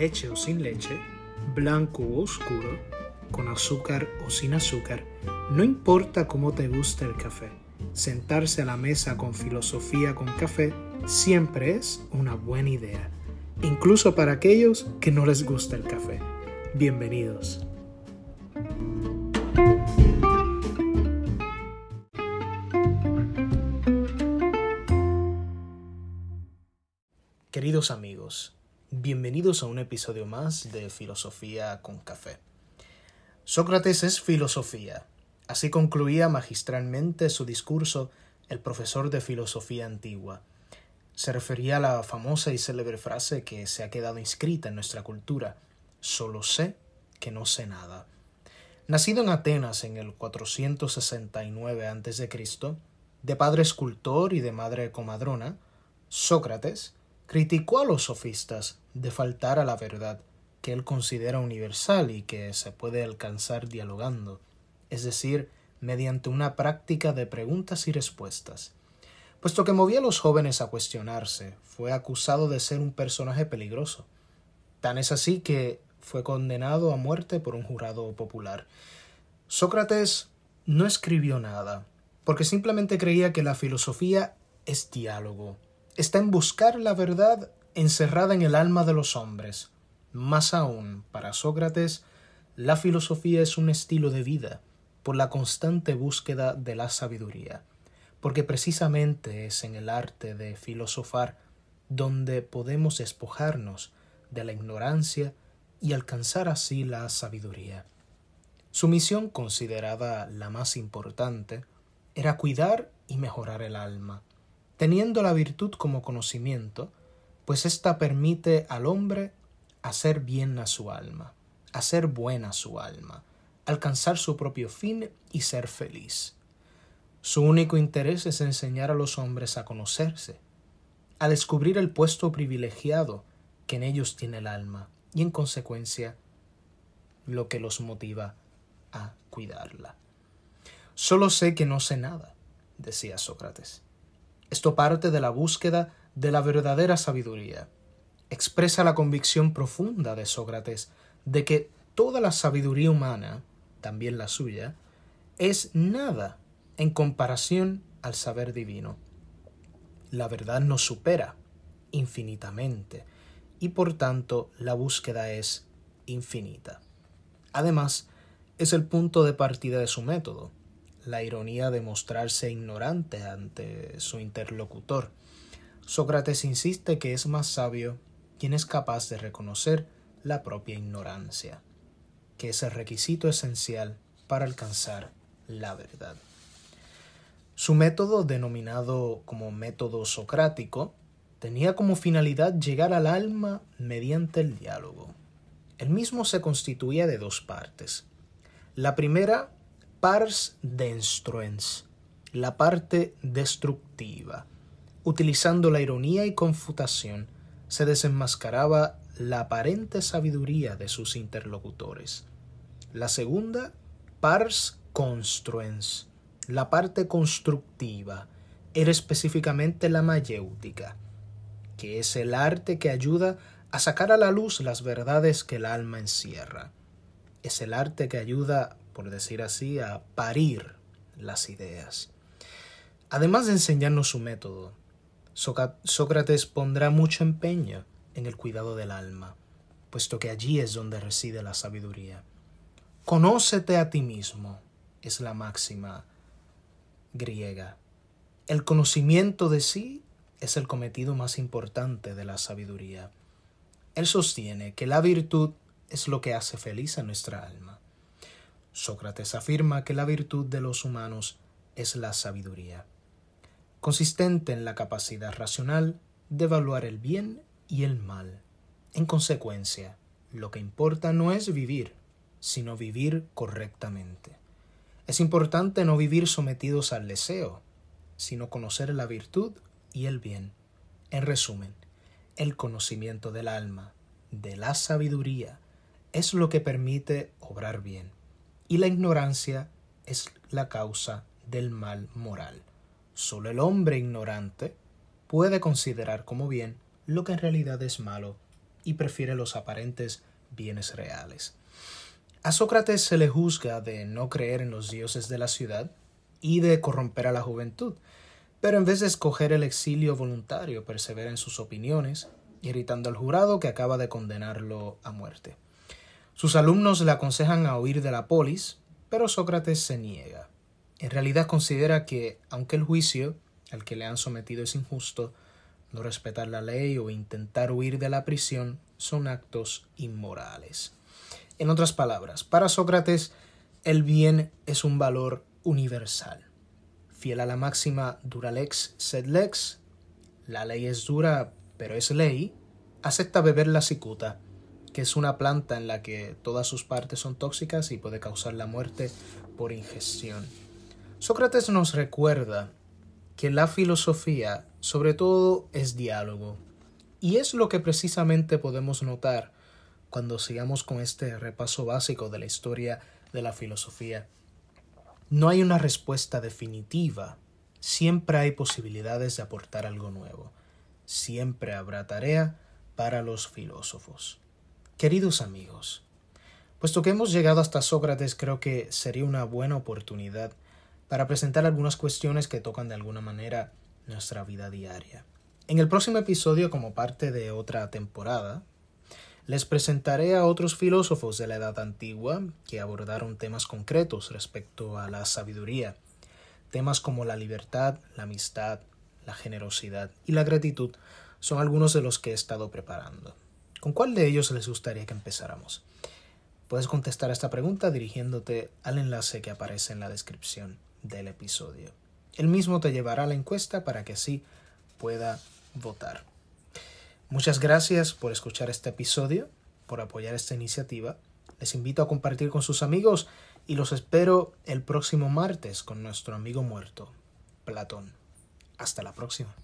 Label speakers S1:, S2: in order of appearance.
S1: leche o sin leche, blanco o oscuro, con azúcar o sin azúcar, no importa cómo te gusta el café, sentarse a la mesa con filosofía con café siempre es una buena idea, incluso para aquellos que no les gusta el café. Bienvenidos. Queridos amigos, bienvenidos a un episodio más de Filosofía con Café. Sócrates es filosofía. Así concluía magistralmente su discurso el profesor de filosofía antigua. Se refería a la famosa y célebre frase que se ha quedado inscrita en nuestra cultura, solo sé que no sé nada. Nacido en Atenas en el 469 a.C., de padre escultor y de madre comadrona, Sócrates criticó a los sofistas de faltar a la verdad que él considera universal y que se puede alcanzar dialogando, es decir, mediante una práctica de preguntas y respuestas. Puesto que movía a los jóvenes a cuestionarse, fue acusado de ser un personaje peligroso. Tan es así que fue condenado a muerte por un jurado popular. Sócrates no escribió nada, porque simplemente creía que la filosofía es diálogo, está en buscar la verdad encerrada en el alma de los hombres. Más aún, para Sócrates, la filosofía es un estilo de vida por la constante búsqueda de la sabiduría, porque precisamente es en el arte de filosofar donde podemos despojarnos de la ignorancia y alcanzar así la sabiduría. Su misión, considerada la más importante, era cuidar y mejorar el alma, teniendo la virtud como conocimiento, pues ésta permite al hombre hacer bien a su alma, hacer buena su alma, alcanzar su propio fin y ser feliz. Su único interés es enseñar a los hombres a conocerse, a descubrir el puesto privilegiado que en ellos tiene el alma y en consecuencia lo que los motiva a cuidarla. Solo sé que no sé nada, decía Sócrates. Esto parte de la búsqueda de la verdadera sabiduría. Expresa la convicción profunda de Sócrates de que toda la sabiduría humana, también la suya, es nada en comparación al saber divino. La verdad nos supera infinitamente y por tanto la búsqueda es infinita. Además, es el punto de partida de su método, la ironía de mostrarse ignorante ante su interlocutor. Sócrates insiste que es más sabio quien es capaz de reconocer la propia ignorancia, que es el requisito esencial para alcanzar la verdad. Su método, denominado como método socrático, tenía como finalidad llegar al alma mediante el diálogo. El mismo se constituía de dos partes. La primera pars denstruens, la parte destructiva. Utilizando la ironía y confutación, se desenmascaraba la aparente sabiduría de sus interlocutores. La segunda, pars construens, la parte constructiva, era específicamente la mayéutica, que es el arte que ayuda a sacar a la luz las verdades que el alma encierra. Es el arte que ayuda por decir así, a parir las ideas. Además de enseñarnos su método, Sócrates pondrá mucho empeño en el cuidado del alma, puesto que allí es donde reside la sabiduría. Conócete a ti mismo, es la máxima griega. El conocimiento de sí es el cometido más importante de la sabiduría. Él sostiene que la virtud es lo que hace feliz a nuestra alma. Sócrates afirma que la virtud de los humanos es la sabiduría, consistente en la capacidad racional de evaluar el bien y el mal. En consecuencia, lo que importa no es vivir, sino vivir correctamente. Es importante no vivir sometidos al deseo, sino conocer la virtud y el bien. En resumen, el conocimiento del alma, de la sabiduría, es lo que permite obrar bien y la ignorancia es la causa del mal moral. Solo el hombre ignorante puede considerar como bien lo que en realidad es malo y prefiere los aparentes bienes reales. A Sócrates se le juzga de no creer en los dioses de la ciudad y de corromper a la juventud, pero en vez de escoger el exilio voluntario, persevera en sus opiniones, irritando al jurado que acaba de condenarlo a muerte. Sus alumnos le aconsejan a huir de la polis, pero Sócrates se niega. En realidad considera que, aunque el juicio al que le han sometido es injusto, no respetar la ley o intentar huir de la prisión son actos inmorales. En otras palabras, para Sócrates, el bien es un valor universal. Fiel a la máxima dura lex sed lex, la ley es dura pero es ley, acepta beber la cicuta, que es una planta en la que todas sus partes son tóxicas y puede causar la muerte por ingestión. Sócrates nos recuerda que la filosofía sobre todo es diálogo. Y es lo que precisamente podemos notar cuando sigamos con este repaso básico de la historia de la filosofía. No hay una respuesta definitiva. Siempre hay posibilidades de aportar algo nuevo. Siempre habrá tarea para los filósofos. Queridos amigos, puesto que hemos llegado hasta Sócrates, creo que sería una buena oportunidad para presentar algunas cuestiones que tocan de alguna manera nuestra vida diaria. En el próximo episodio, como parte de otra temporada, les presentaré a otros filósofos de la Edad Antigua que abordaron temas concretos respecto a la sabiduría, temas como la libertad, la amistad, la generosidad y la gratitud son algunos de los que he estado preparando. ¿Con cuál de ellos les gustaría que empezáramos? Puedes contestar esta pregunta dirigiéndote al enlace que aparece en la descripción del episodio. El mismo te llevará a la encuesta para que así pueda votar. Muchas gracias por escuchar este episodio, por apoyar esta iniciativa. Les invito a compartir con sus amigos y los espero el próximo martes con nuestro amigo muerto, Platón. Hasta la próxima.